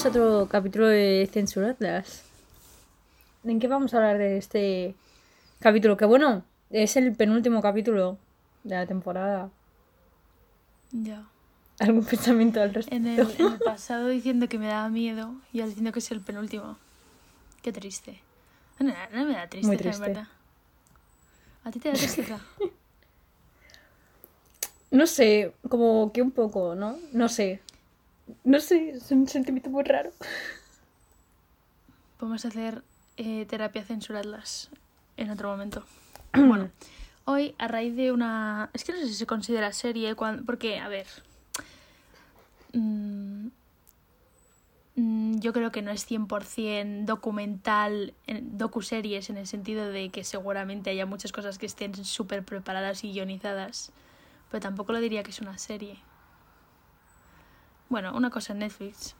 Bienvenidos a otro capítulo de Censuradas. ¿En qué vamos a hablar de este capítulo? Que bueno, es el penúltimo capítulo de la temporada. Ya. ¿Algún pensamiento al respecto? En el, en el pasado diciendo que me daba miedo y ahora diciendo que es el penúltimo. Qué triste. No, no me da tristeza, Muy en triste. verdad. ¿A ti te da tristeza? No sé, como que un poco, ¿no? No sé. No sé, es un sentimiento muy raro. Podemos hacer eh, terapia censurarlas en otro momento. bueno, hoy a raíz de una... Es que no sé si se considera serie, cuan- porque, a ver... mm, mm, yo creo que no es 100% documental, en- docuseries, en el sentido de que seguramente haya muchas cosas que estén súper preparadas y guionizadas. Pero tampoco lo diría que es una serie. Bueno, una cosa en Netflix.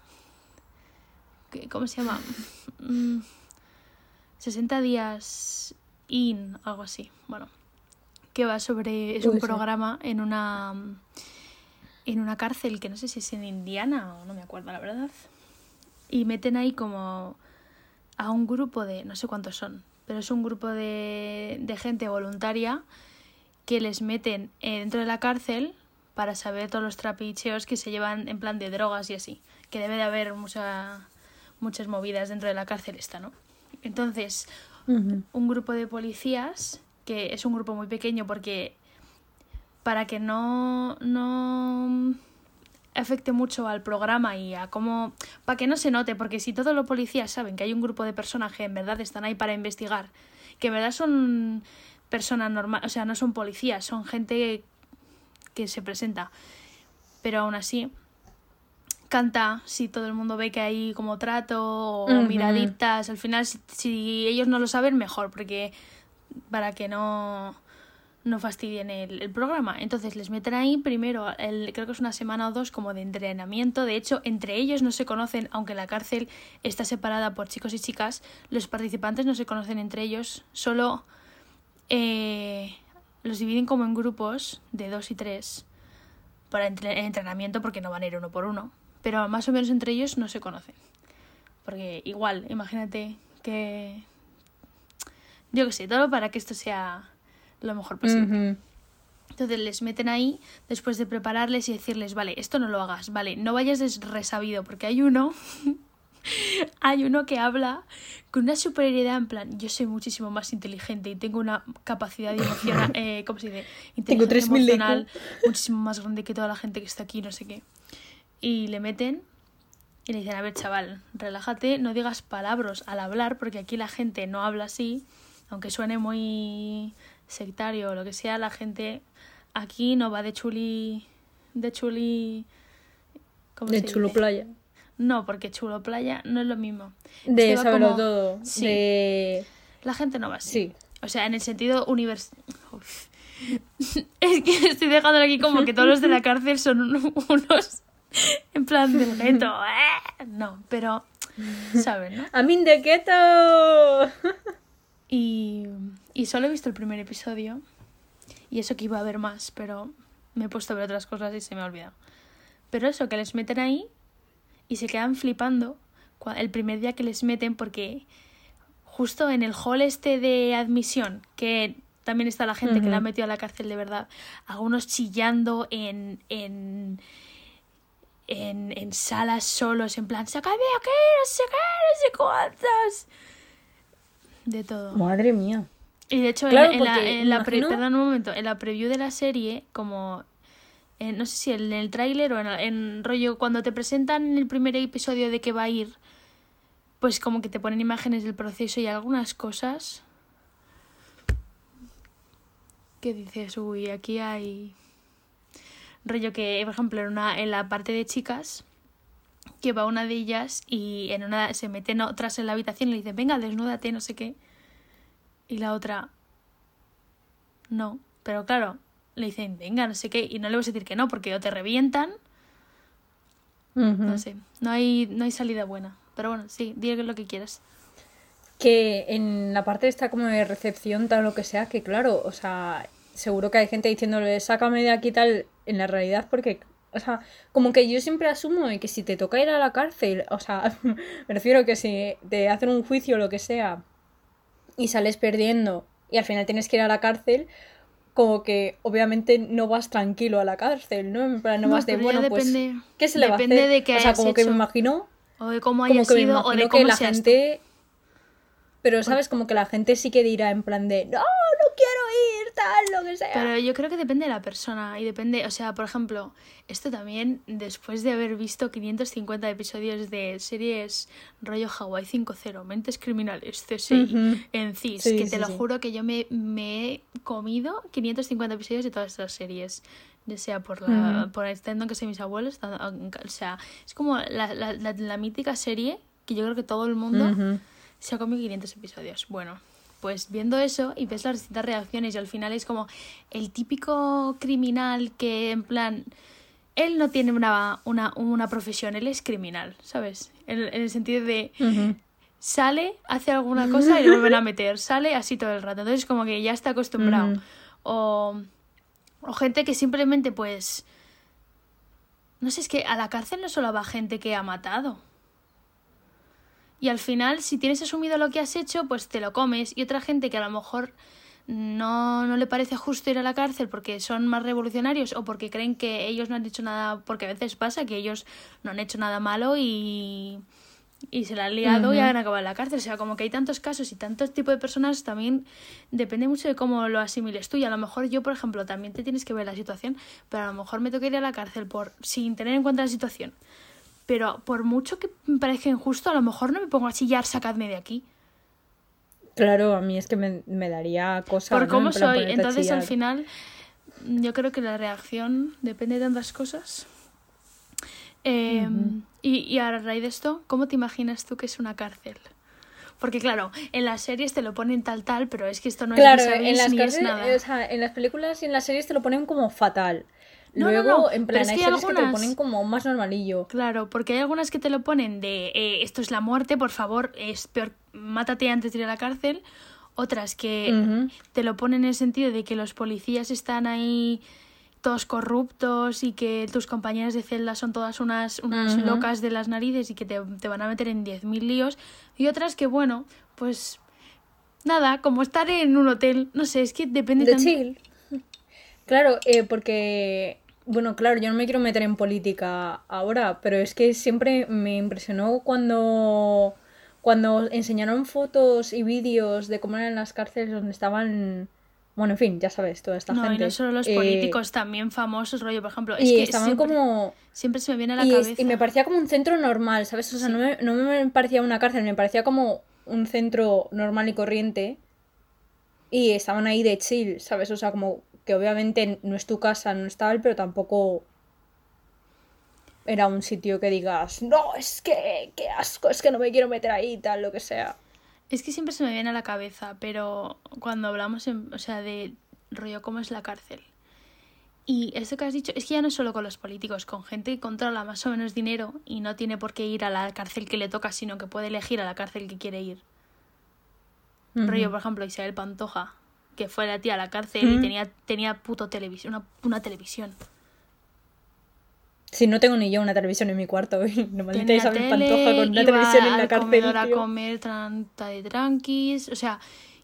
¿Cómo se llama? Mm, 60 días in, algo así. Bueno, que va sobre. Es un programa en una. En una cárcel que no sé si es en Indiana o no me acuerdo, la verdad. Y meten ahí como a un grupo de. No sé cuántos son, pero es un grupo de, de gente voluntaria que les meten eh, dentro de la cárcel para saber todos los trapicheos que se llevan en plan de drogas y así. Que debe de haber mucha, muchas movidas dentro de la cárcel esta, ¿no? Entonces, un grupo de policías, que es un grupo muy pequeño porque para que no, no afecte mucho al programa y a cómo... para que no se note, porque si todos los policías saben que hay un grupo de personas que en verdad están ahí para investigar, que en verdad son personas normales, o sea, no son policías, son gente que se presenta, pero aún así canta si todo el mundo ve que hay como trato o miraditas. Al final, si, si ellos no lo saben, mejor, porque para que no, no fastidien el, el programa. Entonces les meten ahí primero, el, creo que es una semana o dos como de entrenamiento. De hecho, entre ellos no se conocen, aunque la cárcel está separada por chicos y chicas, los participantes no se conocen entre ellos, solo eh, los dividen como en grupos de dos y tres para entre- entrenamiento porque no van a ir uno por uno. Pero más o menos entre ellos no se conocen. Porque igual, imagínate que... Yo qué sé, todo para que esto sea lo mejor posible. Entonces les meten ahí después de prepararles y decirles, vale, esto no lo hagas, vale, no vayas desresabido, porque hay uno, hay uno que habla con una superioridad en plan, yo soy muchísimo más inteligente y tengo una capacidad emocional, eh, ¿cómo se dice? Inteligencia 3000 de IQ. emocional muchísimo más grande que toda la gente que está aquí, no sé qué. Y le meten y le dicen, a ver, chaval, relájate, no digas palabras al hablar, porque aquí la gente no habla así, aunque suene muy sectario o lo que sea, la gente aquí no va de chuli. de chuli. ¿cómo De se chulo dice? playa. No, porque chulo playa no es lo mismo. De Este saberlo como- todo. Sí. De. La gente no va así. Sí. O sea, en el sentido univers... Uf. Es que estoy dejando aquí como que todos los de la cárcel son un- unos... En plan del gueto. ¡eh! No, pero... ¿Saben, no? ¡I'm in the ghetto! Y, y solo he visto el primer episodio. Y eso que iba a ver más, pero me he puesto a ver otras cosas y se me ha olvidado. Pero eso, que les meten ahí y se quedan flipando el primer día que les meten porque justo en el hall este de admisión, que también está la gente que la ha metido a la cárcel de verdad, algunos chillando en... en en, en salas solos, en plan, sácame aquí, no sé qué, no sé cuántas. De todo. Madre mía. Y de hecho, en- Claro, en, la, en la pre- perdón un momento, en la preview de la serie, como no sé si en el tráiler o en, en rollo cuando te presentan el primer episodio de que va a ir, pues como que te ponen imágenes del proceso y algunas cosas que dices, uy, aquí hay rollo que, por ejemplo, en, una, en la parte de chicas, que va una de ellas y en una se meten otras en la habitación y le dicen, venga, desnúdate, no sé qué. Y la otra, no. Pero claro, le dicen, venga, no sé qué. Y no le vas a decir que no, porque o te revientan, no sé. No hay, no hay salida buena. Pero bueno, sí, di lo que quieras. Que en la parte esta como de recepción, tal lo que sea, que claro, o sea, seguro que hay gente diciéndole, sácame de aquí tal, en la realidad, porque O sea, como que yo siempre asumo que si te toca ir a la cárcel, o sea, me refiero que si te hacen un juicio o lo que sea y sales perdiendo y al final tienes que ir a la cárcel, como que obviamente no vas tranquilo a la cárcel, ¿no? En plan, no, vas de, bueno, pues, ¿qué se le va a hacer? De que o sea, como que me imagino... O de cómo haya sido, o de cómo que la gente... Pero, ¿sabes? Como que la gente sí que dirá en plan de, no, no quiero ir, tal, lo que sea. Pero yo creo que depende de la persona y depende, o sea, por ejemplo, esto también, después de haber visto 550 episodios de series rollo Hawaii 5.0, Mentes Criminales, CSI, en CIS, que te lo juro que yo me, me, he comido 550 episodios de todas estas series ya sea por la por el extendo que sé mis abuelos, o sea, es como la, la, la, mítica serie que yo creo que todo el mundo se ha comido 500 episodios. Bueno, pues viendo eso y ves las distintas reacciones y al final es como el típico criminal que en plan él no tiene una, una, una profesión, él es criminal, ¿sabes? En, el sentido de sale, hace alguna cosa y le vuelven a meter, sale así todo el rato, entonces como que ya está acostumbrado. o, o gente que simplemente pues... No sé, es que a la cárcel no solo va gente que ha matado y al final, si tienes asumido lo que has hecho, pues te lo comes. Y otra gente que a lo mejor no, no le parece justo ir a la cárcel porque son más revolucionarios o porque creen que ellos no han hecho nada, porque a veces pasa que ellos no han hecho nada malo y, y se la han liado y han acabado en la cárcel. O sea, como que hay tantos casos y tantos tipos de personas, también depende mucho de cómo lo asimiles tú. Y a lo mejor yo, por ejemplo, también te tienes que ver la situación, pero a lo mejor me toca ir a la cárcel por sin tener en cuenta la situación pero por mucho que me parezca injusto, a lo mejor no me pongo a chillar, sacadme de aquí. Claro, a mí es que me, me daría cosas. Por cómo soy. Entonces, al final, yo creo que la reacción depende de tantas cosas. Em, y, y a raíz de esto, ¿cómo te imaginas tú que es una cárcel? Porque claro, en las series te lo ponen tal tal, pero es que esto no es en las ni es nada. O sea, en las películas y en las series te lo ponen como fatal. Luego, en plan, hay, algunas... que te lo ponen como más normalillo. Claro, porque hay algunas que te lo ponen de eh, esto es la muerte, por favor, es peor, mátate antes de ir a la cárcel. Otras que te lo ponen en el sentido de que los policías están ahí todos corruptos y que tus compañeras de celda son todas unas, unas locas de las narices y que te, te van a meter en 10.000 líos. Y otras que, bueno, pues nada, como estar en un hotel, no sé, es que depende de chill. Claro, eh, porque bueno, claro, yo no me quiero meter en política ahora, pero es que siempre me impresionó cuando, cuando enseñaron fotos y vídeos de cómo eran las cárceles donde estaban... Bueno, en fin, ya sabes, toda esta gente. No, y no solo los eh, políticos, también famosos, rollo, por ejemplo. Es y que estaban siempre, como. Siempre se me viene a la cabeza. Y me parecía como un centro normal, ¿sabes? O sea, no, me, no me parecía una cárcel, me parecía como un centro normal y corriente. Y estaban ahí de chill, ¿sabes? O sea, como que obviamente no es tu casa, no es tal, pero tampoco era un sitio que digas, no, es que, qué asco, es que no me quiero meter ahí, tal, lo que sea. Es que siempre se me viene a la cabeza, pero cuando hablamos, o sea, de rollo cómo es la cárcel. Y eso que has dicho, es que ya no es solo con los políticos, con gente que controla más o menos dinero y no tiene por qué ir a la cárcel que le toca, sino que puede elegir a la cárcel que quiere ir. Rollo, por ejemplo, Isabel Pantoja, que fue la tía a la cárcel y tenía, tenía puto televisión, una, una televisión. Si no tengo ni yo una televisión en mi cuarto, normalmente Isabel Pantoja con una televisión en la cárcel. a comer tanta de tranquis, o sea,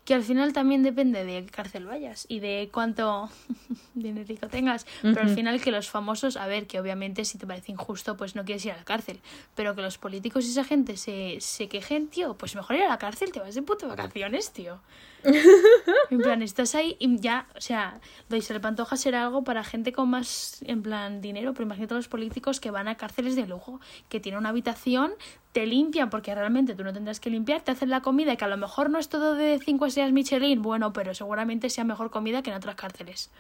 que al final también depende de qué cárcel vayas y de cuánto dinero tengas. Pero al final que los famosos, a ver, que obviamente si te parece injusto, pues no quieres ir a la cárcel. Pero que los políticos y esa gente se, se quejen, tío, pues mejor ir a la cárcel, te vas de puto vacaciones, tío. en plan, estás ahí y ya, o sea, lo de Pantoja será algo para gente con más, en plan, dinero, pero imagínate a los políticos que van a cárceles de lujo, que tienen una habitación te limpian porque realmente tú no tendrás que limpiar, te hacen la comida que a lo mejor no es todo de 5 estrellas Michelin, bueno, pero seguramente sea mejor comida que en otras cárceles.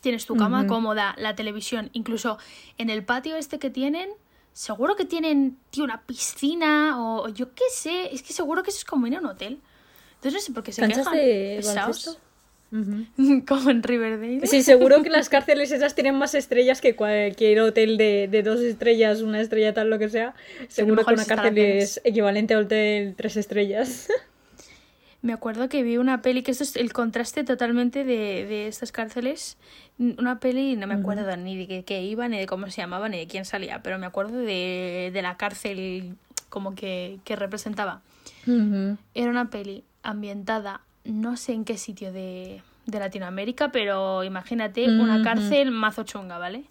Tienes tu cama cómoda, la televisión, incluso en el patio este que tienen, seguro que tienen, tío, una piscina o, yo qué sé, es que seguro que eso es como ir a un hotel. Entonces no sé por qué se quejan. De Como en Riverdale. Sí, seguro que las cárceles esas tienen más estrellas que cualquier hotel de, dos estrellas, una estrella tal, lo que sea. Seguro que una cárcel es equivalente a hotel tres estrellas. Me acuerdo que vi una peli, que esto es el contraste totalmente de, de estas cárceles. Una peli, no me acuerdo ni de qué, qué iba, ni de cómo se llamaba, ni de quién salía, pero me acuerdo de, de la cárcel como que, que representaba. Era una peli ambientada, no sé en qué sitio de, de Latinoamérica, pero imagínate una cárcel mazo chunga, ¿vale?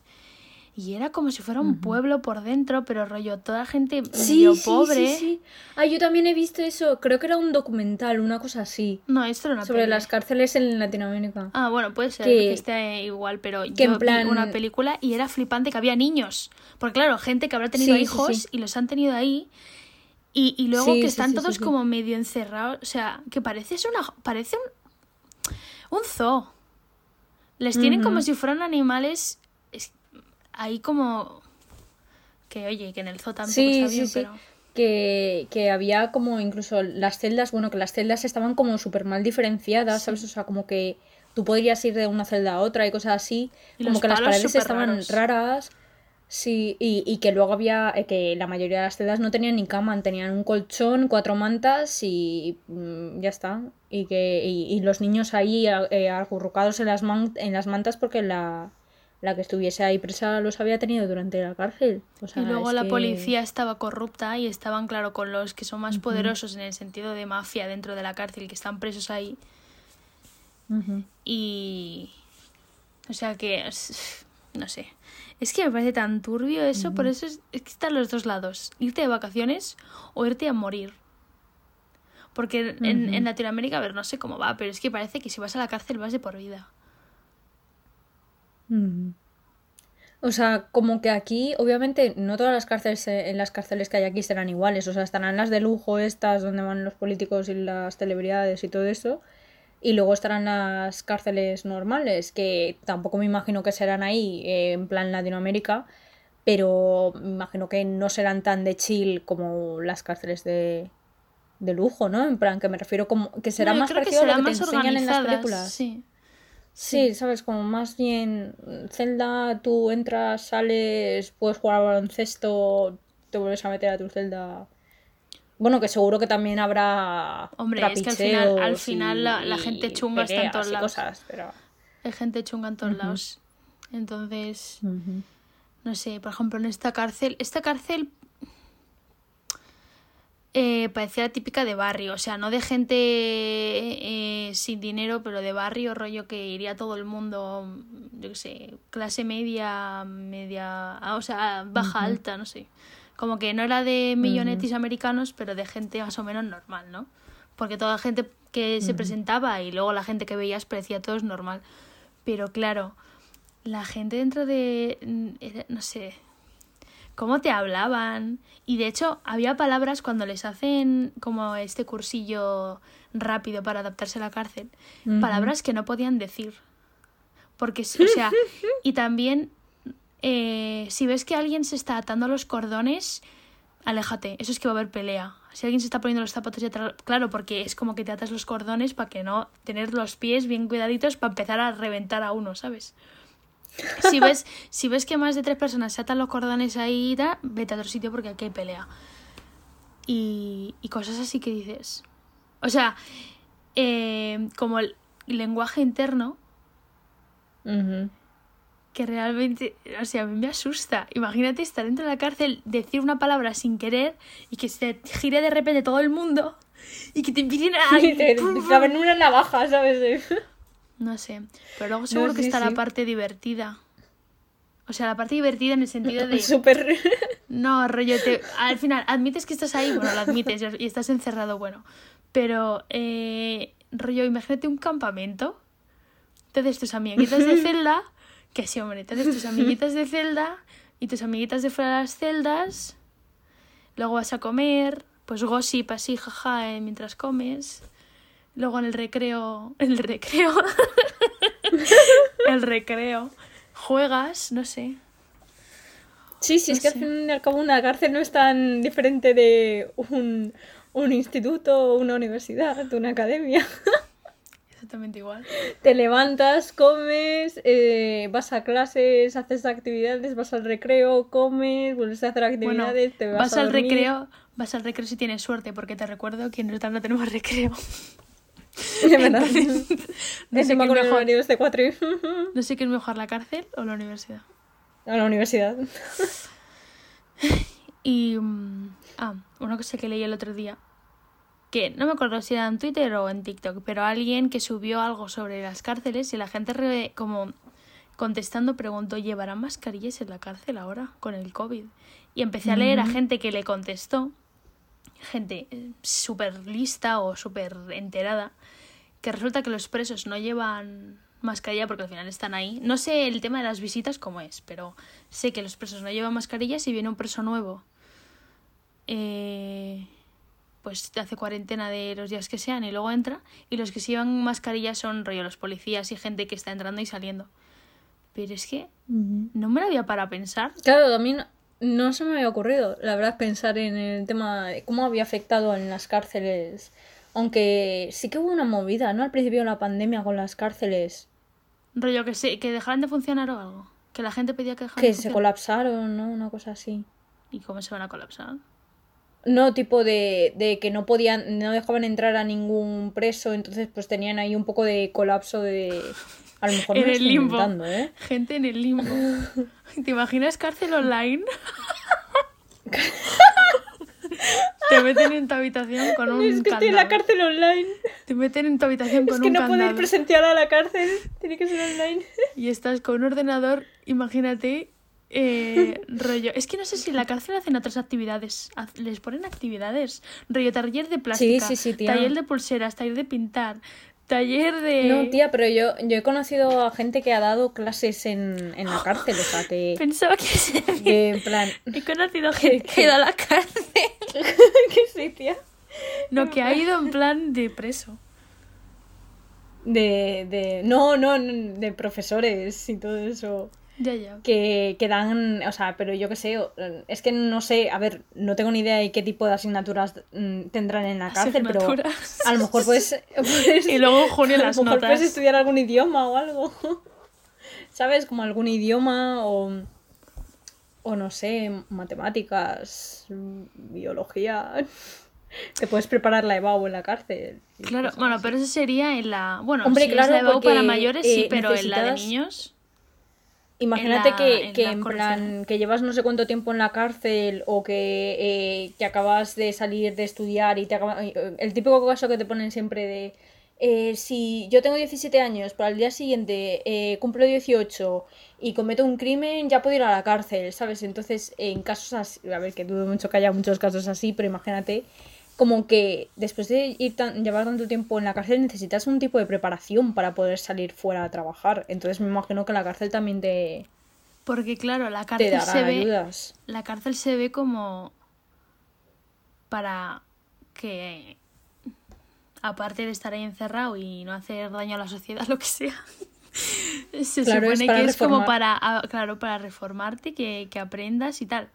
Y era como si fuera un pueblo por dentro, pero rollo, toda gente Sí, medio sí, pobre. sí, sí. Ah, yo también he visto eso. Creo que era un documental, una cosa así. No, esto era una sobre peli. las cárceles en Latinoamérica. Ah, bueno, puede ser Que- que esté igual, pero que yo en plan- vi una película y era flipante que había niños. Porque claro, gente que habrá tenido Sí, hijos y los han tenido ahí. Y, y luego Sí, que están sí, sí, todos como medio encerrados. O sea, que parece una. Parece un. Un zoo. Les tienen como si fueran animales. es- ahí como. Que oye, que en el zoo tampoco está bien, sí. pero. Que, que había como incluso las celdas, bueno, que las celdas estaban como súper mal diferenciadas, ¿sabes? O sea, como que tú podrías ir de una celda a otra y cosas así. Y como que las paredes estaban raros. raras. Sí, y, y que luego había, eh, que la mayoría de las celdas no tenían ni cama, tenían un colchón, cuatro mantas y mm, ya está. Y que y, y los niños ahí eh, acurrucados en las, man- en las mantas porque la, la que estuviese ahí presa los había tenido durante la cárcel. O sea, Y luego la que- policía estaba corrupta y estaban, claro, con los que son más poderosos en el sentido de mafia dentro de la cárcel, que están presos ahí. Y. O sea que. No sé. Es que me parece tan turbio eso, por eso es, es que están los dos lados: irte de vacaciones o irte a morir. Porque en, en Latinoamérica, a ver, no sé cómo va, pero es que parece que si vas a la cárcel vas de por vida. O sea, como que aquí, obviamente, no todas las cárceles eh, en las cárceles que hay aquí serán iguales. O sea, estarán las de lujo, estas donde van los políticos y las celebridades y todo eso. Y luego estarán las cárceles normales, que tampoco me imagino que serán ahí, eh, en plan Latinoamérica, pero me imagino que no serán tan de chill como las cárceles de, de lujo, ¿no? En plan, que me refiero como que será No, más que parecido a lo que te enseñan en las películas. Sí. Sí, sabes, como más bien celda, tú entras, sales, puedes jugar al baloncesto, te vuelves a meter a tu celda. Bueno, que seguro que también habrá Hombre, es que al final- al final la- gente chunga está en todos lados. cosas, pero... Hay gente chunga en todos lados. Entonces. No sé, por ejemplo, en esta cárcel, esta cárcel eh, parecía la típica de barrio, o sea, no de gente eh, sin dinero, pero de barrio, rollo que iría todo el mundo, yo qué sé, clase media, media, ah, o sea, baja, alta, no sé. Como que no era de millonetis americanos, pero de gente más o menos normal, ¿no? Porque toda la gente que se presentaba y luego la gente que veías parecía todos normal. Pero claro, la gente dentro de, mm, era- no sé, cómo te hablaban. Y de hecho, había palabras cuando les hacen como este cursillo rápido para adaptarse a la cárcel, palabras que no podían decir. Porque, o sea, y también, eh, si ves que alguien se está atando los cordones, aléjate, eso es que va a haber pelea. Si alguien se está poniendo los zapatos y atrás, claro, porque es como que te atas los cordones para que no tener los pies bien cuidaditos para empezar a reventar a uno, ¿sabes? Si ves, si ves que más de tres personas se atan los cordones ahí, da, vete a otro sitio porque aquí hay pelea. Y, y cosas así que dices. O sea, eh, como el lenguaje interno, Ujú. Que realmente, o sea, a mí me asusta. Imagínate estar dentro de la cárcel, decir una palabra sin querer y que se gire de repente todo el mundo y que te empiecen a... Y te claven una navaja, ¿sabes? No sé, pero luego seguro que sí, está sí. la parte divertida. O sea, la parte divertida en el sentido de... Súper... No, rollo, te, al final admites que estás ahí, bueno, lo admites y estás encerrado, bueno. Pero, eh, rollo, imagínate un campamento. Entonces tus amiguitas de celda, que sí, hombre, entonces tus amiguitas de celda y tus amiguitas de fuera de las celdas. Luego vas a comer, pues gossip así, jaja, eh, mientras comes. Luego en el recreo, el recreo, el recreo, juegas, no sé. Sí, sí, es que al fin y al cabo una cárcel no es tan diferente de un, un instituto, una universidad, una academia. Exactamente igual. Te levantas, comes, eh, vas a clases, haces actividades, vas al recreo, comes, vuelves a hacer Bueno, actividades, te vas, vas a al recreo, vas al recreo si tienes suerte, porque te recuerdo que en Rotterdam no tenemos recreo. De verdad. no, sé mejor, este no sé qué es mejor, la cárcel o la universidad. a la universidad. Y. mm, ah, una cosa que leí el otro día. Que no me acuerdo si era en Twitter o en TikTok, pero alguien que subió algo sobre las cárceles y la gente, re- como contestando, preguntó: ¿llevarán mascarillas en la cárcel ahora con el COVID? Y empecé a leer a gente que le contestó, gente eh, súper lista o súper enterada, que resulta que los presos no llevan mascarilla porque al final están ahí. No sé el tema de las visitas cómo es, pero sé que los presos no llevan mascarilla si viene un preso nuevo. eh, pues hace cuarentena de los días que sean y luego entra. Y los que sí llevan mascarilla son rollo los policías y gente que está entrando y saliendo. Pero es que no me la había para pensar. Claro, a mí no, no se me había ocurrido, la verdad, pensar en el tema de cómo había afectado en las cárceles. Aunque sí que hubo una movida, ¿no? Al principio de la pandemia con las cárceles. Rollo que se, que dejaran de funcionar o algo. Que la gente pedía que dejaran Que de se colapsaron, ¿no? Una cosa así. ¿Y cómo se van a colapsar? No, tipo de, de que no podían, no dejaban entrar a ningún preso, entonces pues tenían ahí un poco de colapso de... A lo mejor me En lo el estoy limbo. ¿eh? Gente en el limbo. ¿Te imaginas cárcel online? Te meten en tu habitación con un Es que estoy en la candado. cárcel online. Te meten en tu habitación con Es que un no puedo ir candado. presencial a la cárcel. Tiene que ser online. Y estás con un ordenador, imagínate, eh, rollo. Es que no sé si en la cárcel hacen otras actividades. Les ponen actividades. Rollo, taller de plástica. sí, sí, tía. Taller de pulseras, taller de pintar. Taller de. No, tía, pero yo, yo he conocido a gente que ha dado clases en, en la cárcel, o sea, que, Pensaba que se que en plan... He conocido gente que ha ido a la cárcel. que sí, tía. No, que ha ido en plan de preso. De, de... No, no, de profesores y todo eso. Ya, ya. Que, que dan, o sea, pero yo qué sé, es que no sé, a ver, no tengo ni idea de qué tipo de asignaturas mm, tendrán en la cárcel, pero a lo mejor puedes... puedes- Y luego junio a lo las mejor notas. puedes estudiar algún idioma o algo. ¿Sabes? Como algún idioma o... O no sé, matemáticas, biología. Te puedes preparar la EBAU en la cárcel. Claro, bueno, así. pero eso sería en la. Bueno, Hombre, si es claro, la EBAU porque, para mayores, sí, eh, pero en la de niños. Imagínate en la- que, en que en plan que llevas no sé cuánto tiempo en la cárcel o que, eh, que acabas de salir de estudiar y te acaba- eh, el típico caso que te ponen siempre de eh, si yo tengo 17 años, pero al día siguiente eh, cumplo 18 y cometo un crimen, ya puedo ir a la cárcel, ¿sabes? Entonces, en casos así, a ver, que dudo mucho que haya muchos casos así, pero imagínate como que después de ir tan, llevar tanto tiempo en la cárcel necesitas un tipo de preparación para poder salir fuera a trabajar. Entonces me imagino que la cárcel también te, Porque, claro, la cárcel se ve. ayudas. La cárcel se ve como. Para que. Aparte de estar ahí encerrado y no hacer daño a la sociedad, lo que sea. Se Claro, supone que es como para, ah, claro, para reformarte, que, que aprendas y tal.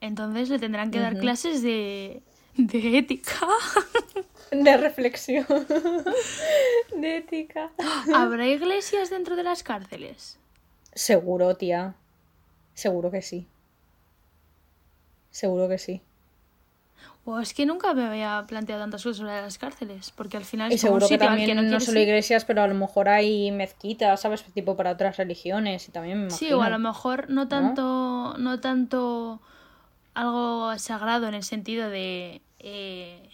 Entonces le tendrán que dar clases de, de ética. De reflexión. de ética. ¿Habrá iglesias dentro de las cárceles? Seguro, tía. Seguro que sí. Seguro que sí. O es que nunca me había planteado tantas cosas sobre las cárceles, porque al final Y es como un seguro que al también que no solo iglesias, pero a lo mejor hay mezquitas, ¿sabes? Tipo para otras religiones y también me Sí, o a lo mejor no tanto, no tanto algo sagrado en el sentido de eh,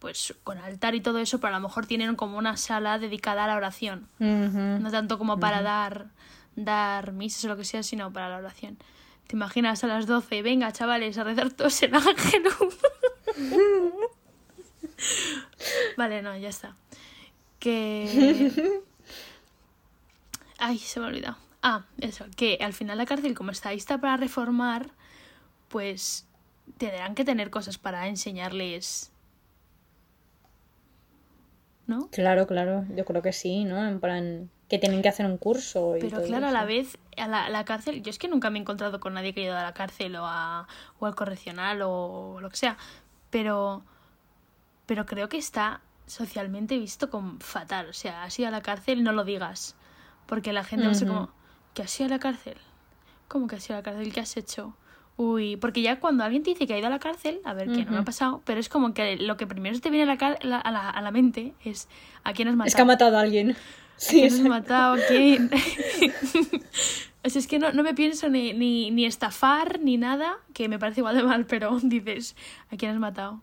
pues con altar y todo eso, pero a lo mejor tienen como una sala dedicada a la oración. No tanto como para dar, dar misas o lo que sea, sino para la oración. ¿Te imaginas a las 12? Venga, chavales, a rezar todos el ángel. vale, no, ya está. Que... Ay, se me ha olvidado. Ah, eso, que al final la cárcel, como está lista para reformar, pues tendrán que tener cosas para enseñarles. ¿No? Claro, claro. Yo creo que sí, ¿no? En plan, que tienen que hacer un curso y Pero todo claro, a la vez, a la, a la cárcel, yo es que nunca me he encontrado con nadie que haya ido a la cárcel o, a, o al correccional o lo que sea, pero, pero creo que está socialmente visto como fatal. O sea, ido a la cárcel, no lo digas, porque la gente va a ser como, ¿qué has ido a la cárcel? ¿Cómo que has ido a la cárcel? ¿Qué has hecho? Uy, porque ya cuando alguien te dice que ha ido a la cárcel, a ver, que no me ha pasado, pero es como que lo que primero te viene a la, a la, a la mente es ¿a quién has matado? Es que ha matado a alguien. ¿A Sí, quién has matado? ¿A quién? o sea, es que no, no me pienso ni, ni, ni estafar ni nada, que me parece igual de mal, pero dices, ¿a quién has matado?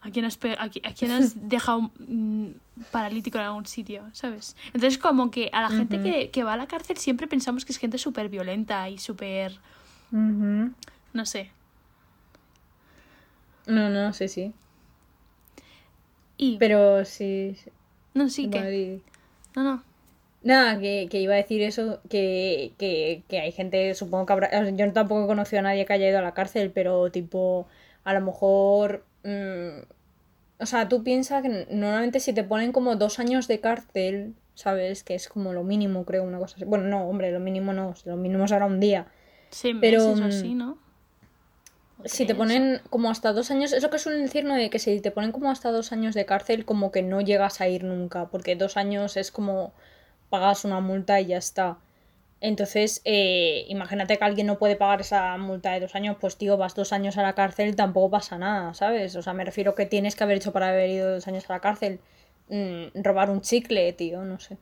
¿A quién has, a, a quién has dejado mm, paralítico en algún sitio? ¿Sabes? Entonces, como que a la gente que, que va a la cárcel siempre pensamos que es gente súper violenta y súper. No sé. No, no, sí, sí. Y. Pero sí. sí. no, sí que. Madrid. No, no. Nada, que, que iba a decir eso, que, que, que hay gente, supongo que habrá, yo tampoco he conocido a nadie que haya ido a la cárcel, pero tipo, a lo mejor, mm, o sea, tú piensas que normalmente si te ponen como dos años de cárcel, ¿sabes? Que es como lo mínimo, creo, una cosa así. Bueno, no, hombre, lo mínimo no, lo mínimo será un día. Seis Pero, meses o mm, así, ¿no? ¿O Si te ponen como hasta dos años, es lo que suelen decir, ¿no? De que si te ponen como hasta dos años de cárcel, como que no llegas a ir nunca, porque dos años es como pagas una multa y ya está. Entonces, eh, imagínate que alguien no puede pagar esa multa de dos años, pues tío, vas dos años a la cárcel y tampoco pasa nada, ¿sabes? O sea, me refiero que tienes que haber hecho para haber ido dos años a la cárcel. Mm, robar un chicle, tío, no sé.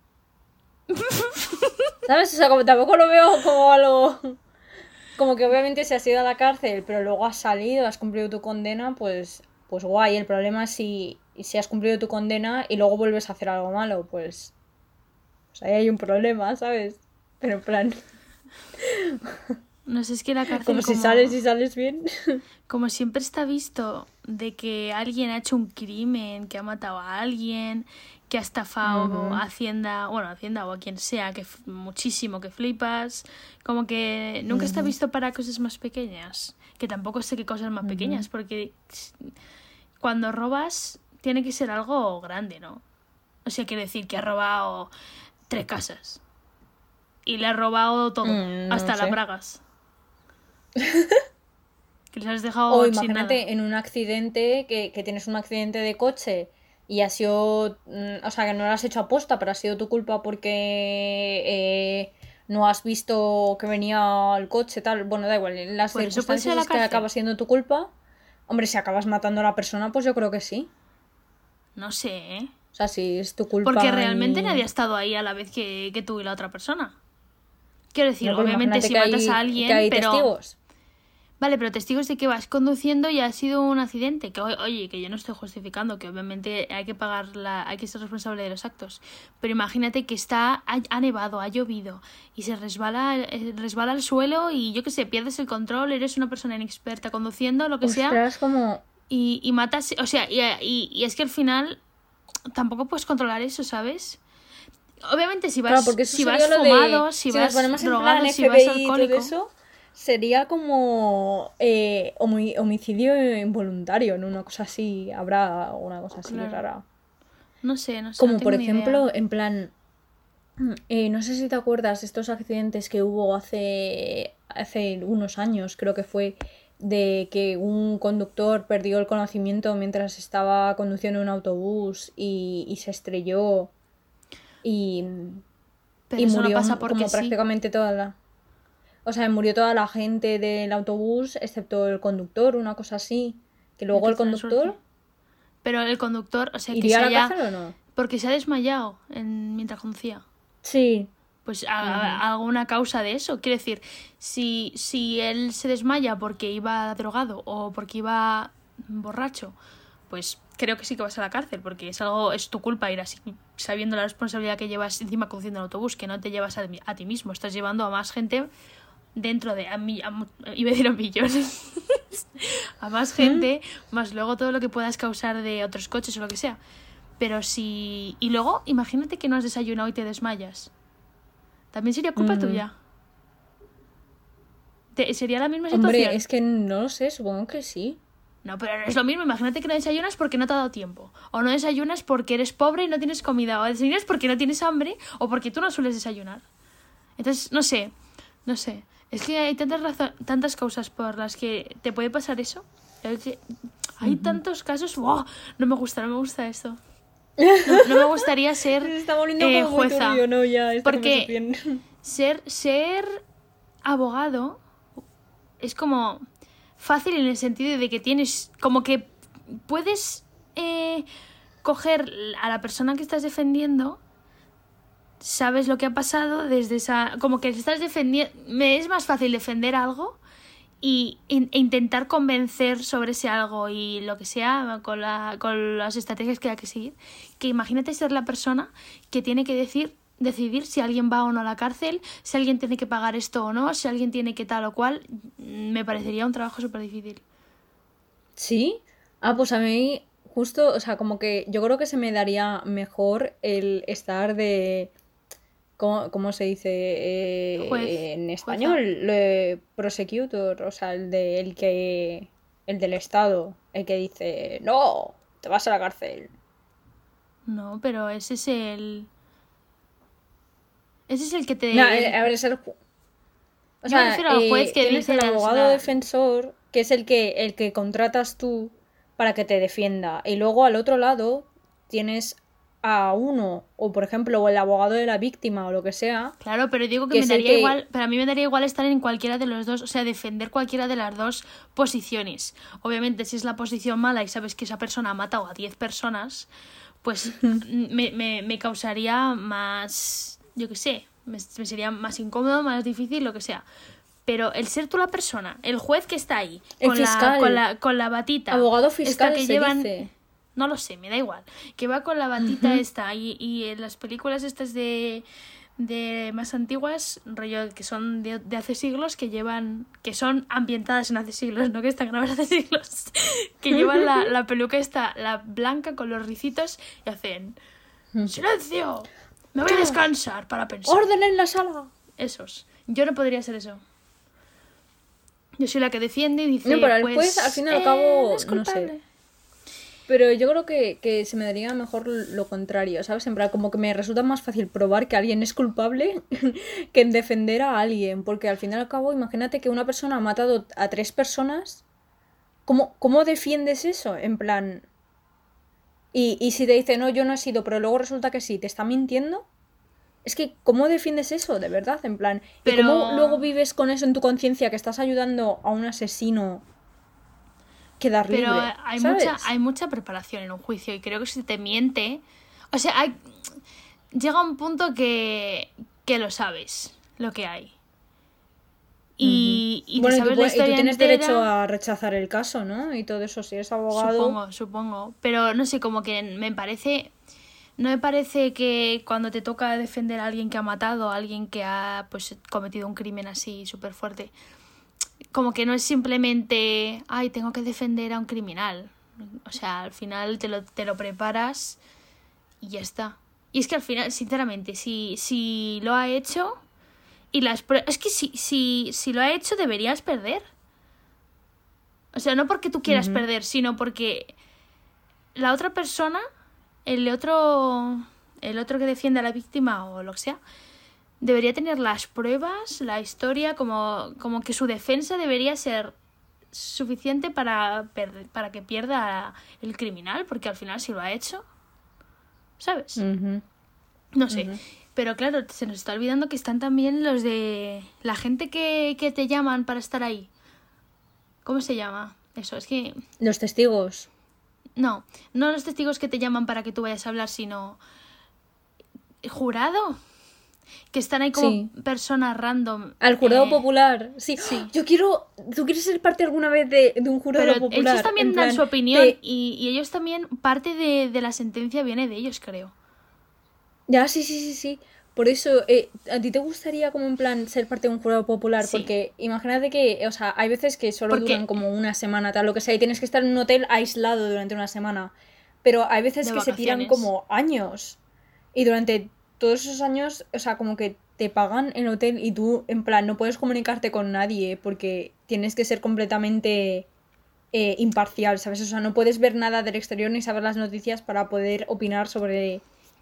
¿Sabes? O sea, como tampoco lo veo como algo... Como que obviamente si has ido a la cárcel, pero luego has salido, has cumplido tu condena, pues, pues guay. El problema es si, si has cumplido tu condena y luego vuelves a hacer algo malo, pues, pues ahí hay un problema, ¿sabes? Pero en plan, No sé, es que la cárcel. como si sales y sales bien. como siempre está visto de que alguien ha hecho un crimen, que ha matado a alguien, que ha estafado a Hacienda, bueno, a Hacienda o a quien sea, que muchísimo que flipas, como que nunca está visto para cosas más pequeñas, que tampoco sé qué cosas más pequeñas, porque cuando robas tiene que ser algo grande, ¿no? O sea, quiere decir que ha robado tres casas y le ha robado todo, Mm, no hasta las sé. bragas. que les has dejado O nada. imagínate en un accidente, que, que tienes un accidente de coche y ha sido, mm, o sea, que no lo has hecho aposta, pero ha sido tu culpa porque eh, no has visto que venía el coche, tal. Bueno, da igual, en las ser circunstancias la es que acaba siendo tu culpa. Hombre, si acabas matando a la persona, pues yo creo que sí. No sé, ¿eh? O sea, si es tu culpa. Porque realmente y- nadie ha estado ahí a la vez que, que tú y la otra persona. Quiero decir, No, pero obviamente si matas hay- a alguien, que hay pero... testigos. Vale, pero testigos de que vas conduciendo y ha sido un accidente. Que oye, que yo no estoy justificando, que obviamente hay que pagar la, hay que ser responsable de los actos. Pero imagínate que está, ha, ha nevado, ha llovido y se resbala, eh, resbala al suelo y yo qué sé, pierdes el control, eres una persona inexperta conduciendo, lo que sea, Ostras, como. y, y matas, o sea, y, y- y es que al final tampoco puedes controlar eso, ¿sabes? Obviamente si vas, Claro, si vas de- fumado, si, nos vas drogado, si vas alcohólico. Sería como eh, homi- homicidio involuntario, ¿no? Una cosa así, habrá una cosa así Claro. rara. No sé, no sé. Como no por ejemplo, idea. en plan, eh, no sé si te acuerdas de estos accidentes que hubo hace, hace unos años, creo que fue, de que un conductor perdió el conocimiento mientras estaba conduciendo un autobús y, y se estrelló y, Pero y no murió pasa porque como sí. prácticamente toda la... O sea, murió toda la gente del autobús, excepto el conductor, una cosa así. Que luego el conductor. Pero el conductor, o sea, que iría se a la haya... cárcel o no. Porque se ha desmayado en- mientras conducía. Sí, Pues a- a- alguna causa de eso. Quiero decir, si, si él se desmaya porque iba drogado o porque iba borracho, pues creo que sí que vas a la cárcel, porque es algo, es tu culpa ir así, sabiendo la responsabilidad que llevas encima conduciendo el autobús, que no te llevas a, a ti mismo, estás llevando a más gente dentro de, a mi- a iba a decir a millones, a más gente, más luego todo lo que puedas causar de otros coches o lo que sea. Pero si... Y luego, imagínate que no has desayunado y te desmayas. También sería culpa Mm. tuya. Te- sería la misma situación. hombre, es que no lo sé, supongo que sí. No, pero no es lo mismo. Imagínate que no desayunas porque no te ha dado tiempo. O no desayunas porque eres pobre y no tienes comida. O desayunas porque no tienes hambre o porque tú no sueles desayunar. Entonces, no sé. No sé. Es que hay tantas, razo- tantas causas por las que te puede pasar eso. Es que hay tantos casos. ¡Wow! No me gusta, no me gusta esto. No, no me gustaría ser Se está volviendo eh, jueza. turbio, ¿no? Ya, esta Porque- ser, ser abogado es como fácil en el sentido de que tienes como que puedes eh, coger a la persona que estás defendiendo sabes lo que ha pasado desde esa como que estás defendiendo me es más fácil defender algo y e intentar convencer sobre ese algo y lo que sea con, la, con las estrategias que hay que seguir que imagínate ser la persona que tiene que decir decidir si alguien va o no a la cárcel, si alguien tiene que pagar esto o no, si alguien tiene que tal o cual, me parecería un trabajo súper difícil. ¿Sí? Ah, pues a mí justo, o sea, como que yo creo que se me daría mejor el estar de... ¿Cómo, se dice eh, en español? Le prosecutor, o sea, el de el que el del Estado, el que dice, no, te vas a la cárcel. No, pero ese es el... Ese es el que te. No, eh, a ver, es el. O sea, al juez eh, que tienes el abogado defensor, que es el que, el que contratas tú para que te defienda. Y luego al otro lado tienes a uno, o por ejemplo, el abogado de la víctima o lo que sea. Claro, pero digo que, me daría igual, pero a mí me daría igual estar en cualquiera de los dos, o sea, defender cualquiera de las dos posiciones. Obviamente, si es la posición mala y sabes que esa persona ha matado a 10 personas, pues me, me, me causaría más yo qué sé, me, sería más incómodo, más difícil, lo que sea. Pero el ser tú la persona, el juez que está ahí, con, la, con, la, con la batita, abogado fiscal que llevan, no lo sé, me da igual, que va con la batita esta y, y en las películas estas de de más antiguas, rollo que son de, de, hace siglos, que llevan, que son ambientadas en hace siglos, no que están grabadas hace siglos, que llevan la, la peluca esta, la blanca con los ricitos y hacen ¡Silencio! Me voy a descansar para pensar. ¡Orden en la sala! Esos. Yo no podría ser eso. Yo soy la que defiende y dice. No, pero pues, al fin y al cabo. no sé. Pero yo creo que, que, se me daría mejor lo contrario, ¿sabes? En plan, como que me resulta más fácil probar que alguien es culpable que en defender a alguien. Porque al fin y al cabo, imagínate que una persona ha matado a tres personas. ¿Cómo, cómo defiendes eso? En plan, y, y si te dice, no, yo no he sido, pero luego resulta que sí, te está mintiendo. Es que, ¿cómo defiendes eso, de verdad? En plan, ¿y cómo luego vives con eso en tu conciencia que estás ayudando a un asesino quedar libre? Pero hay, mucha, hay mucha preparación en un juicio y creo que si te miente. O sea, hay, llega un punto que, que lo sabes, lo que hay. Y, bueno, tú, tienes derecho a rechazar el caso, ¿no? Y todo eso, si eres abogado. Supongo, supongo. Pero no sé, como que me parece. No me parece que cuando te toca defender a alguien que ha matado, a alguien que ha pues cometido un crimen así súper fuerte, como que no es simplemente, ay, tengo que defender a un criminal. O sea, al final te lo, te lo preparas y ya está. Y es que al final, sinceramente, si, si lo ha hecho, y las Es que si, si, si lo ha hecho, deberías perder. O sea, no porque tú quieras perder, sino porque la otra persona, el otro. El otro que defiende a la víctima o lo que sea, debería tener las pruebas, la historia, como, como que su defensa debería ser suficiente para, para que pierda el criminal, porque al final si lo ha hecho, ¿sabes? No sé. Pero claro, se nos está olvidando que están también los de la gente que, que te llaman para estar ahí. ¿Cómo se llama? Eso, es que... Los testigos. No, no los testigos que te llaman para que tú vayas a hablar, sino... ¿Jurado? Que están ahí como personas random. Al jurado eh, popular, sí. sí. Yo quiero... ¿Tú quieres ser parte alguna vez de, de un jurado Pero popular? Ellos también dan su opinión y, y, ellos también... Parte de, de la sentencia viene de ellos, creo. Ya, sí, sí, sí, sí. Por eso, eh, ¿a ti te gustaría como en plan ser parte de un jurado popular? Porque imagínate que, o sea, hay veces que solo duran como una semana, tal, lo que sea, y tienes que estar en un hotel aislado durante una semana. Pero hay veces que se tiran como años. Y durante todos esos años, o sea, como que te pagan en hotel y tú, en plan, no puedes comunicarte con nadie porque tienes que ser completamente eh, imparcial, ¿sabes? O sea, no puedes ver nada del exterior ni saber las noticias para poder opinar sobre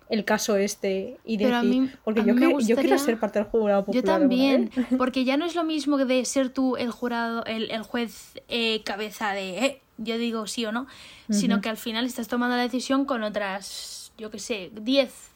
el caso este y decir, porque yo, yo quiero ser parte del jurado popular. Yo también, porque ya no es lo mismo de ser tú el jurado, el, el juez eh, cabeza de, eh, yo digo sí o no, sino que al final estás tomando la decisión con otras, yo qué sé, 10,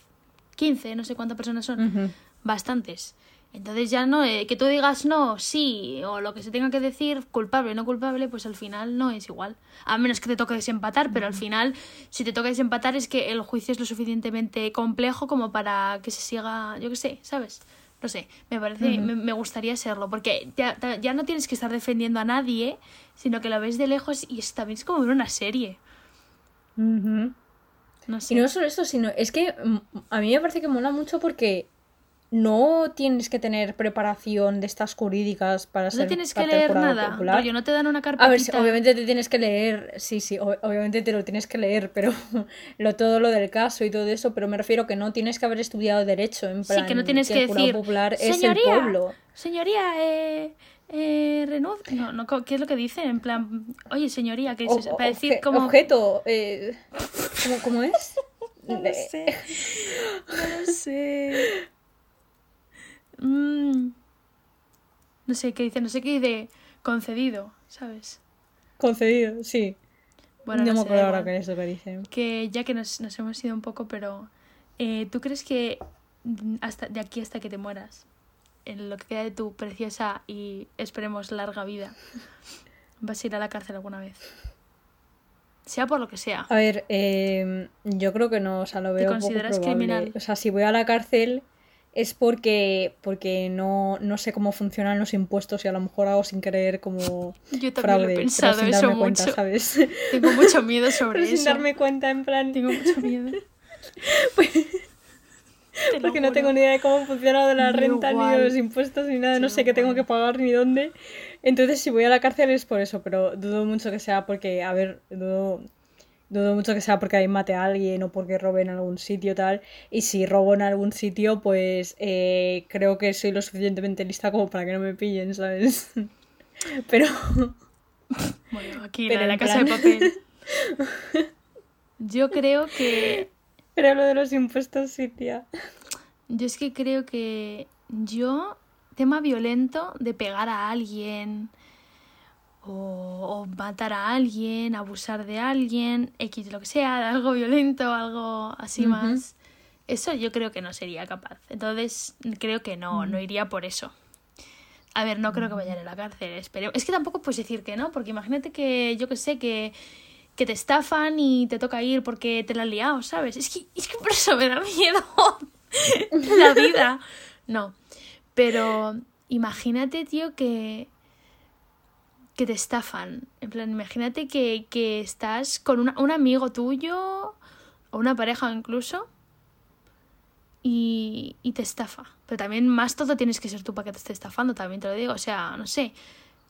15, no sé cuántas personas son, bastantes. Entonces ya no, eh, que tú digas no, sí, o lo que se tenga que decir, culpable, no culpable, pues al final no es igual. A menos que te toque desempatar, pero al final, si te toca desempatar es que el juicio es lo suficientemente complejo como para que se siga, yo qué sé, ¿sabes? No sé, me parece, me, me gustaría serlo, porque ya, ya, no tienes que estar defendiendo a nadie, sino que lo ves de lejos y es, también es como ver una serie. No sé. Y no solo eso, sino es que mm, a mí me parece que mola mucho porque no tienes que tener preparación de estas jurídicas para ser No tienes que leer nada, yo no te dan una carpetita. A ver, obviamente te tienes que leer, sí, sí, obviamente te lo tienes que leer, pero lo todo lo del caso y todo eso, pero me refiero que no tienes que haber estudiado derecho, en plan, sí, que no tienes que, decir, popular es el pueblo. Señoría, eh, eh no, no, ¿qué es lo que dicen? En plan, oye, señoría, que es para decir como objeto, eh, ¿cómo, ¿cómo es? no lo sé. No lo sé. Mm. no sé qué dice, no sé qué dice concedido, ¿sabes? Concedido, sí. Bueno, no, me acuerdo ahora qué es lo que dice. Que ya que nos, nos hemos ido un poco, pero eh, ¿tú crees que hasta de aquí hasta que te mueras, en lo que queda de tu preciosa y esperemos larga vida, vas a ir a la cárcel alguna vez? Sea por lo que sea. A ver, eh, yo creo que no, o sea, lo veo. ¿Te consideras criminal? O sea, si voy a la cárcel es porque, porque no, no, sé cómo funcionan los impuestos y a lo mejor hago sin querer como Yo también lo he pensado eso mucho. ¿sabes? Tengo mucho miedo sobre eso. Sin darme cuenta, en plan... Tengo mucho miedo. pues... Porque no tengo ni idea de cómo funciona de la renta, ni de los impuestos, ni nada. no sé qué tengo que pagar, ni dónde. Entonces, si voy a la cárcel es por eso, pero dudo mucho que sea porque, a ver, dudo Dudo mucho que sea porque ahí mate a alguien o porque robe en algún sitio tal. Y si robo en algún sitio, pues eh, creo que soy lo suficientemente lista como para que no me pillen, ¿sabes? Pero... Bueno, aquí en la casa de papel. Yo creo que... Pero lo de los impuestos sí, tía. Yo es que creo que yo, tema violento de pegar a alguien, o, matar a alguien, abusar de alguien, X, lo que sea, algo violento, algo así más. Eso yo creo que no sería capaz. Entonces, creo que no, no iría por eso. A ver, no creo que vayan a la cárcel, espero. Es que tampoco puedes decir que no, porque imagínate que, yo que sé, que, que te estafan y te toca ir porque te la han liado, ¿sabes? Es que, es que por eso me da miedo la vida. No. Pero imagínate, tío, que, que te estafan. En plan, imagínate que, que estás con un amigo tuyo o una pareja incluso y, y te estafa. Pero también más todo tienes que ser tú para que te esté estafando, también te lo digo. O sea, no sé,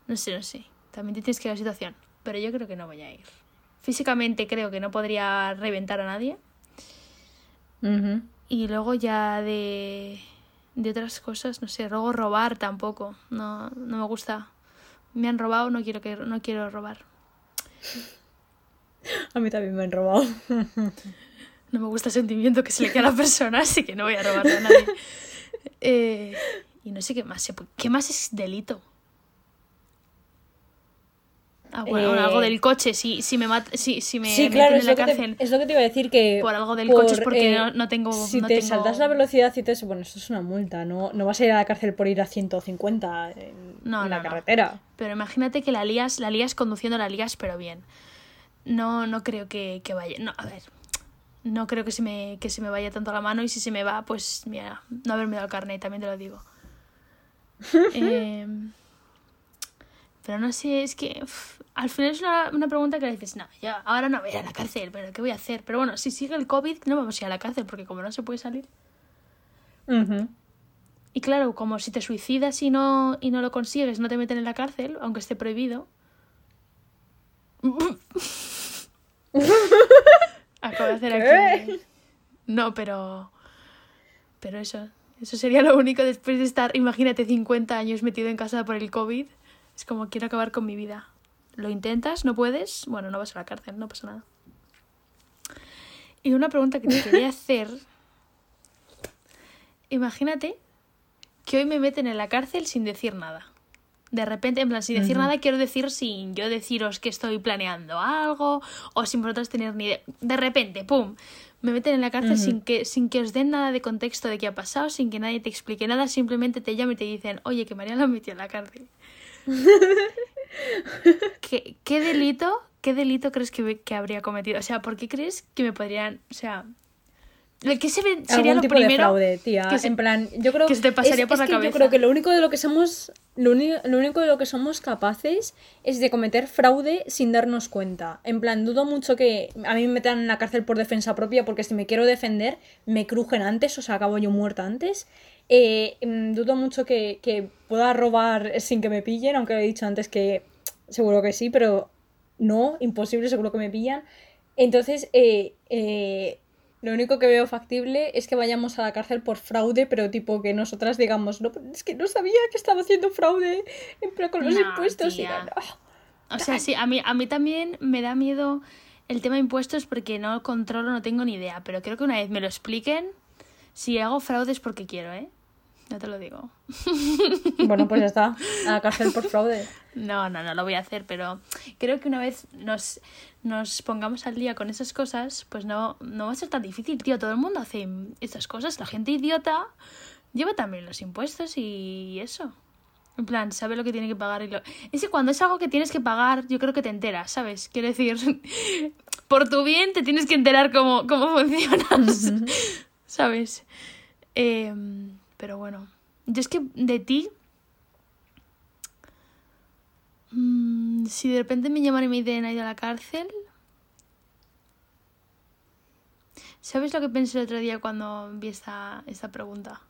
no sé, no sé. También te tienes que ir a la situación. Pero yo creo que no voy a ir. Físicamente creo que no podría reventar a nadie. Y luego ya de, de otras cosas, no sé, luego robar tampoco. No, no me gusta me han robado, no quiero, que, no quiero robar. A mí también me han robado. No me gusta el sentimiento que se le queda a la persona, así que no voy a robarle a nadie. Eh, y no sé qué más. ¿Qué más es delito? Ah, bueno, algo eh, del coche, si, si me, si, si me sí, claro, en la cárcel. es lo que te iba a decir que. Por algo del coche es porque eh, no, no, tengo. Si te saltas la velocidad y te. Bueno, esto es una multa, no, no vas a ir a la cárcel por ir a 150 en, no, la carretera. Pero imagínate que la lías, la lías conduciendo, la lías, pero bien. No, no creo que, que vaya. No, a ver. No creo que se, me, que se me vaya tanto la mano y si se me va, pues mira, no haberme dado carne, también te lo digo. eh, pero no sé, es que al final es una, una, pregunta que le dices, no, ya, ahora no voy a ir a la cárcel, pero ¿qué voy a hacer? Pero bueno, si sigue el COVID, no vamos a ir a la cárcel, porque como no se puede salir. Y claro, como si te suicidas y no, y no lo consigues, no te meten en la cárcel, aunque esté prohibido. Acabo de hacer aquí. No, pero. Pero eso. Eso sería lo único después de estar, imagínate, 50 años metido en casa por el COVID. Es como quiero acabar con mi vida. Lo intentas, no puedes, bueno, no vas a la cárcel, no pasa nada. Y una pregunta que te quería hacer. Imagínate que hoy me meten en la cárcel sin decir nada. De repente, en plan, sin decir nada, quiero decir sin yo deciros que estoy planeando algo o sin vosotros tener ni idea. De repente, ¡pum! Me meten en la cárcel sin, que, sin que os den nada de contexto de qué ha pasado, sin que nadie te explique nada, simplemente te llaman y te dicen, oye, que María la metió en la cárcel. ¿Qué, ¿Qué delito? ¿Qué delito crees que, que habría cometido? O sea, ¿por qué crees que me podrían, o sea, ¿Qué se sería lo tipo primero? de fraude, tía. que se- en plan, yo creo que se te pasaría es- por es la que cabeza? Yo creo que lo único de lo que somos. Lo, lo único de lo que somos capaces es de cometer fraude sin darnos cuenta. En plan, dudo mucho que a mí me metan en la cárcel por defensa propia, porque si me quiero defender, me crujen antes, o sea, acabo yo muerta antes. Eh, mm, dudo mucho que, que pueda robar sin que me pillen, aunque he dicho antes que seguro que sí, pero no, imposible, seguro que me pillan. Entonces, eh, eh, lo único que veo factible es que vayamos a la cárcel por fraude, pero tipo que nosotras digamos, no, es que no sabía que estaba haciendo fraude en con los No, impuestos. y "Ah". O sea, sí, a mí, a mí también me da miedo el tema de impuestos porque no controlo, no tengo ni idea. Pero creo que una vez me lo expliquen, si hago fraude es porque quiero, ¿eh? No te lo digo. Bueno, pues ya está, a la cárcel por fraude. No, no, no lo voy a hacer, pero creo que una vez nos, nos pongamos al día con esas cosas, pues no, no va a ser tan difícil, tío. Todo el mundo hace estas cosas. La gente idiota lleva también los impuestos y eso. En plan, sabe lo que tiene que pagar y lo... Es que cuando es algo que tienes que pagar, yo creo que te enteras, ¿sabes? Quiero decir, por tu bien te tienes que enterar cómo, cómo funcionas, ¿sabes? Eh, pero bueno, yo es que de ti Mm, si de repente me llaman y me dicen a ir a la cárcel. ¿Sabes lo que pensé el otro día cuando vi esta, esta pregunta?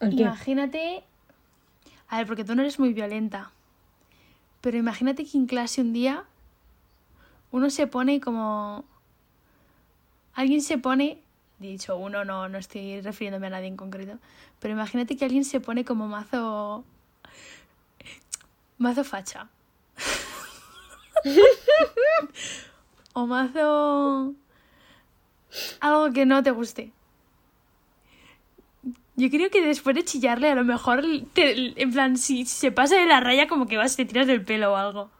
Imagínate. A ver, porque tú no eres muy violenta. Pero imagínate que en clase un día uno se pone como. Alguien se pone. Dicho uno, no, no estoy refiriéndome a nadie en concreto. Pero imagínate que alguien se pone como mazo. Mazo facha. o mazo. Algo que no te guste. Yo creo que después de chillarle, a lo mejor, te- en plan, si se pasa de la raya, como que vas te tiras del pelo o algo.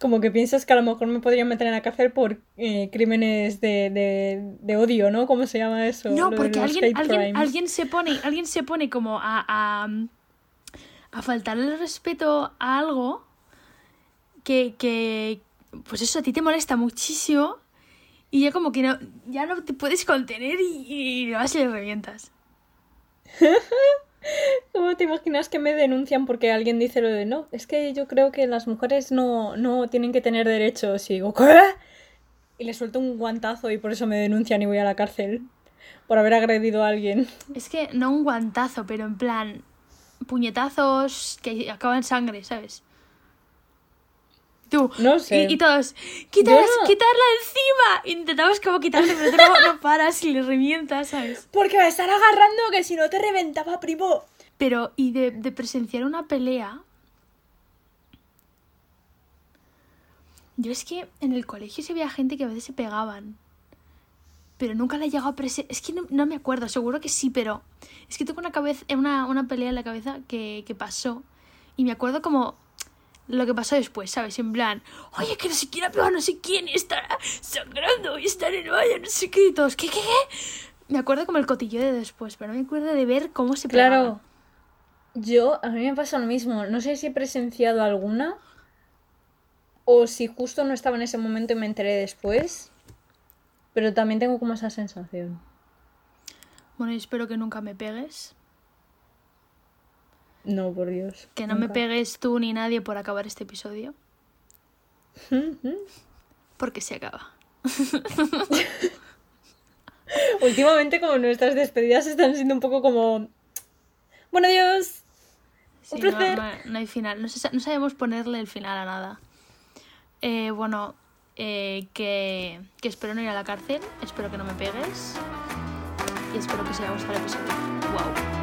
Como que piensas que a lo mejor me podrían meter en la cárcel por eh, crímenes de, de, de odio, ¿no? ¿Cómo se llama eso? No, Lo porque alguien, alguien, alguien se pone, alguien se pone como a, a, a faltarle el respeto a algo que, que, pues eso a ti te molesta muchísimo y ya como que no, ya no te puedes contener y, y vas y le revientas. ¿Cómo te imaginas que me denuncian porque alguien dice lo de no? Es que yo creo que las mujeres no, no tienen que tener derechos. Y digo, ¿qué? Y le suelto un guantazo y por eso me denuncian y voy a la cárcel. Por haber agredido a alguien. Es que no un guantazo, pero en plan puñetazos que acaban sangre, ¿sabes? Tú, No sé. y, y todos, ¡Quítala, no- quitarla encima! Intentamos como quitarle, pero tú no, no paras y le revientas, ¿sabes? Porque me están agarrando que si no te reventaba, primo. Pero, y de, de presenciar una pelea. Yo es que en el colegio se veía gente que a veces se pegaban. Pero nunca la he llegado a presenciar. Es que no, no me acuerdo, seguro que sí, pero. Es que tengo una, cabeza, una, una pelea en la cabeza que, que pasó. Y me acuerdo como lo que pasó después, ¿sabes? En plan, oye, que no quiera pegar no sé quién y está sangrando y está en el baño, no sé qué y todos, ¿qué, qué, qué? Me acuerdo como el cotillo de después, pero no me acuerdo de ver cómo se pegaban. Claro. Yo, a mí me pasa lo mismo. No sé si he presenciado alguna o si justo no estaba en ese momento y me enteré después. Pero también tengo como esa sensación. Bueno, y espero que nunca me pegues. No, por Dios. Que no me pegues tú ni nadie por acabar este episodio. Porque se acaba. Últimamente como nuestras despedidas están siendo un poco como... Bueno, adiós. Sí, Un no, placer. no- no hay final. No sabemos ponerle el final a nada. Eh, bueno, eh, que, que espero no ir a la cárcel. Espero que no me pegues. Y espero que os haya gustado el episodio. Wow.